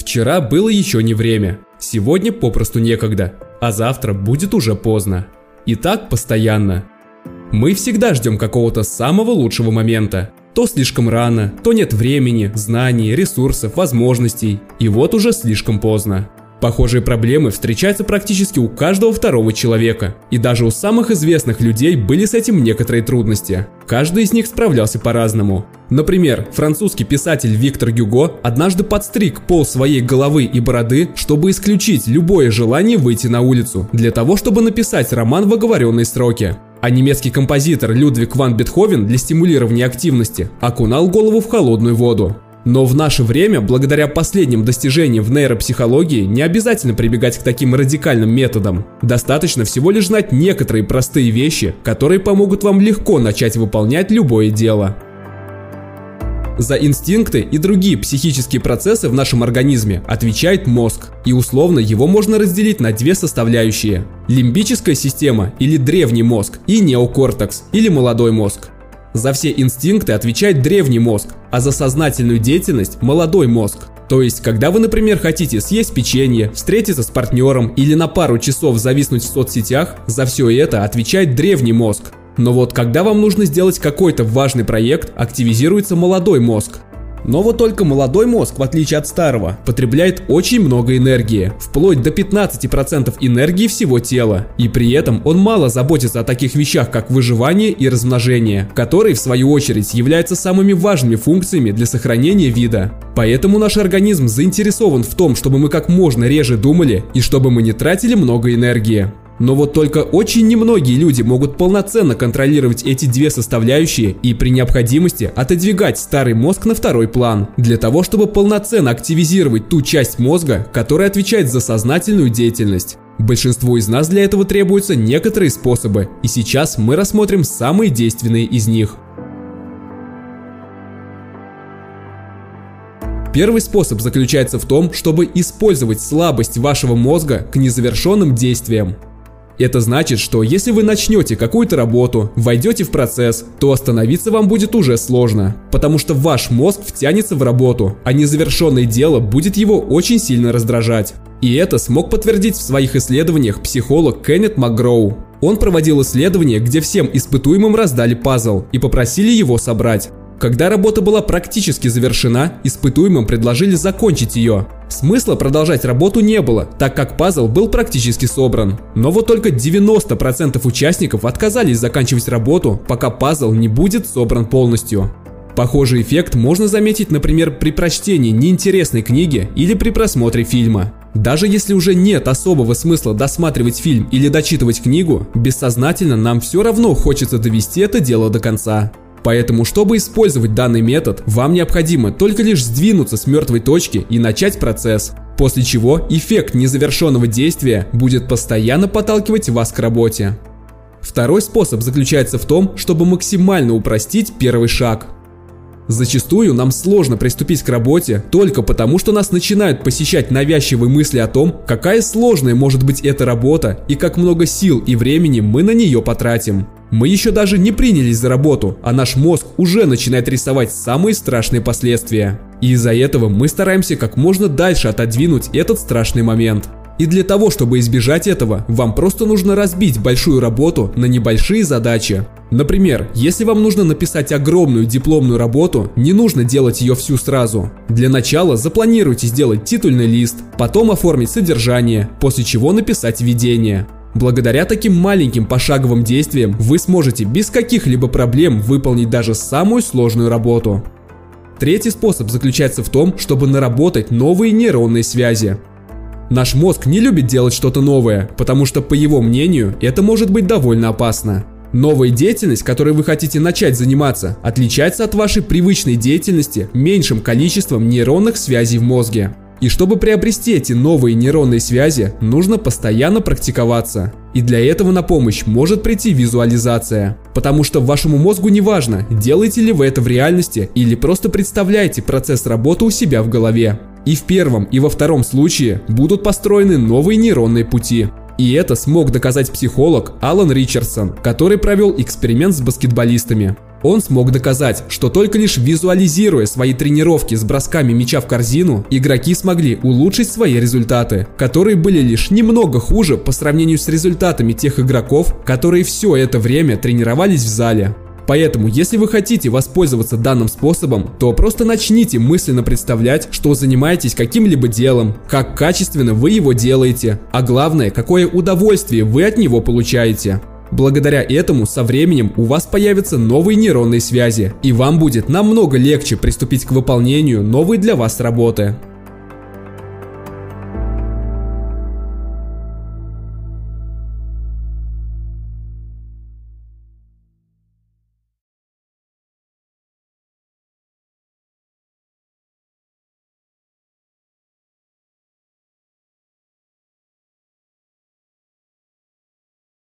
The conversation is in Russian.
Вчера было еще не время, сегодня попросту некогда, а завтра будет уже поздно. И так постоянно. Мы всегда ждем какого-то самого лучшего момента. То слишком рано, то нет времени, знаний, ресурсов, возможностей. И вот уже слишком поздно. Похожие проблемы встречаются практически у каждого второго человека, и даже у самых известных людей были с этим некоторые трудности. Каждый из них справлялся по-разному. Например, французский писатель Виктор Гюго однажды подстриг пол своей головы и бороды, чтобы исключить любое желание выйти на улицу, для того, чтобы написать роман в оговоренные сроки. А немецкий композитор Людвиг ван Бетховен для стимулирования активности окунал голову в холодную воду. Но в наше время, благодаря последним достижениям в нейропсихологии, не обязательно прибегать к таким радикальным методам. Достаточно всего лишь знать некоторые простые вещи, которые помогут вам легко начать выполнять любое дело. За инстинкты и другие психические процессы в нашем организме отвечает мозг, и условно его можно разделить на две составляющие – лимбическая система или древний мозг и неокортекс или молодой мозг. За все инстинкты отвечает древний мозг, а за сознательную деятельность – молодой мозг. То есть, когда вы, например, хотите съесть печенье, встретиться с партнером или на пару часов зависнуть в соцсетях, за все это отвечает древний мозг. Но вот когда вам нужно сделать какой-то важный проект, активизируется молодой мозг. Но вот только молодой мозг, в отличие от старого, потребляет очень много энергии, вплоть до 15% энергии всего тела. И при этом он мало заботится о таких вещах, как выживание и размножение, которые, в свою очередь, являются самыми важными функциями для сохранения вида. Поэтому наш организм заинтересован в том, чтобы мы как можно реже думали и чтобы мы не тратили много энергии. Но вот только очень немногие люди могут полноценно контролировать эти две составляющие и при необходимости отодвигать старый мозг на второй план, для того, чтобы полноценно активизировать ту часть мозга, которая отвечает за сознательную деятельность. Большинству из нас для этого требуются некоторые способы, и сейчас мы рассмотрим самые действенные из них. Первый способ заключается в том, чтобы использовать слабость вашего мозга к незавершенным действиям. Это значит, что если вы начнете какую-то работу, войдете в процесс, то остановиться вам будет уже сложно, потому что ваш мозг втянется в работу, а незавершенное дело будет его очень сильно раздражать. И это смог подтвердить в своих исследованиях психолог Кеннет МакГроу. Он проводил исследование, где всем испытуемым раздали пазл и попросили его собрать. Когда работа была практически завершена, испытуемым предложили закончить ее. Смысла продолжать работу не было, так как пазл был практически собран. Но вот только 90% участников отказались заканчивать работу, пока пазл не будет собран полностью. Похожий эффект можно заметить, например, при прочтении неинтересной книги или при просмотре фильма. Даже если уже нет особого смысла досматривать фильм или дочитывать книгу, бессознательно нам все равно хочется довести это дело до конца. Поэтому, чтобы использовать данный метод, вам необходимо только лишь сдвинуться с мертвой точки и начать процесс, после чего эффект незавершенного действия будет постоянно подталкивать вас к работе. Второй способ заключается в том, чтобы максимально упростить первый шаг. Зачастую нам сложно приступить к работе только потому, что нас начинают посещать навязчивые мысли о том, какая сложная может быть эта работа и как много сил и времени мы на нее потратим. Мы еще даже не принялись за работу, а наш мозг уже начинает рисовать самые страшные последствия. И из-за этого мы стараемся как можно дальше отодвинуть этот страшный момент. И для того, чтобы избежать этого, вам просто нужно разбить большую работу на небольшие задачи. Например, если вам нужно написать огромную дипломную работу, не нужно делать ее всю сразу. Для начала запланируйте сделать титульный лист, потом оформить содержание, после чего написать введение. Благодаря таким маленьким пошаговым действиям вы сможете без каких-либо проблем выполнить даже самую сложную работу. Третий способ заключается в том, чтобы наработать новые нейронные связи. Наш мозг не любит делать что-то новое, потому что, по его мнению, это может быть довольно опасно. Новая деятельность, которой вы хотите начать заниматься, отличается от вашей привычной деятельности меньшим количеством нейронных связей в мозге. И чтобы приобрести эти новые нейронные связи, нужно постоянно практиковаться. И для этого на помощь может прийти визуализация. Потому что вашему мозгу не важно, делаете ли вы это в реальности или просто представляете процесс работы у себя в голове. И в первом, и во втором случае будут построены новые нейронные пути. И это смог доказать психолог Алан Ричардсон, который провел эксперимент с баскетболистами. Он смог доказать, что только лишь визуализируя свои тренировки с бросками мяча в корзину, игроки смогли улучшить свои результаты, которые были лишь немного хуже по сравнению с результатами тех игроков, которые все это время тренировались в зале. Поэтому, если вы хотите воспользоваться данным способом, то просто начните мысленно представлять, что занимаетесь каким-либо делом, как качественно вы его делаете, а главное, какое удовольствие вы от него получаете. Благодаря этому со временем у вас появятся новые нейронные связи, и вам будет намного легче приступить к выполнению новой для вас работы.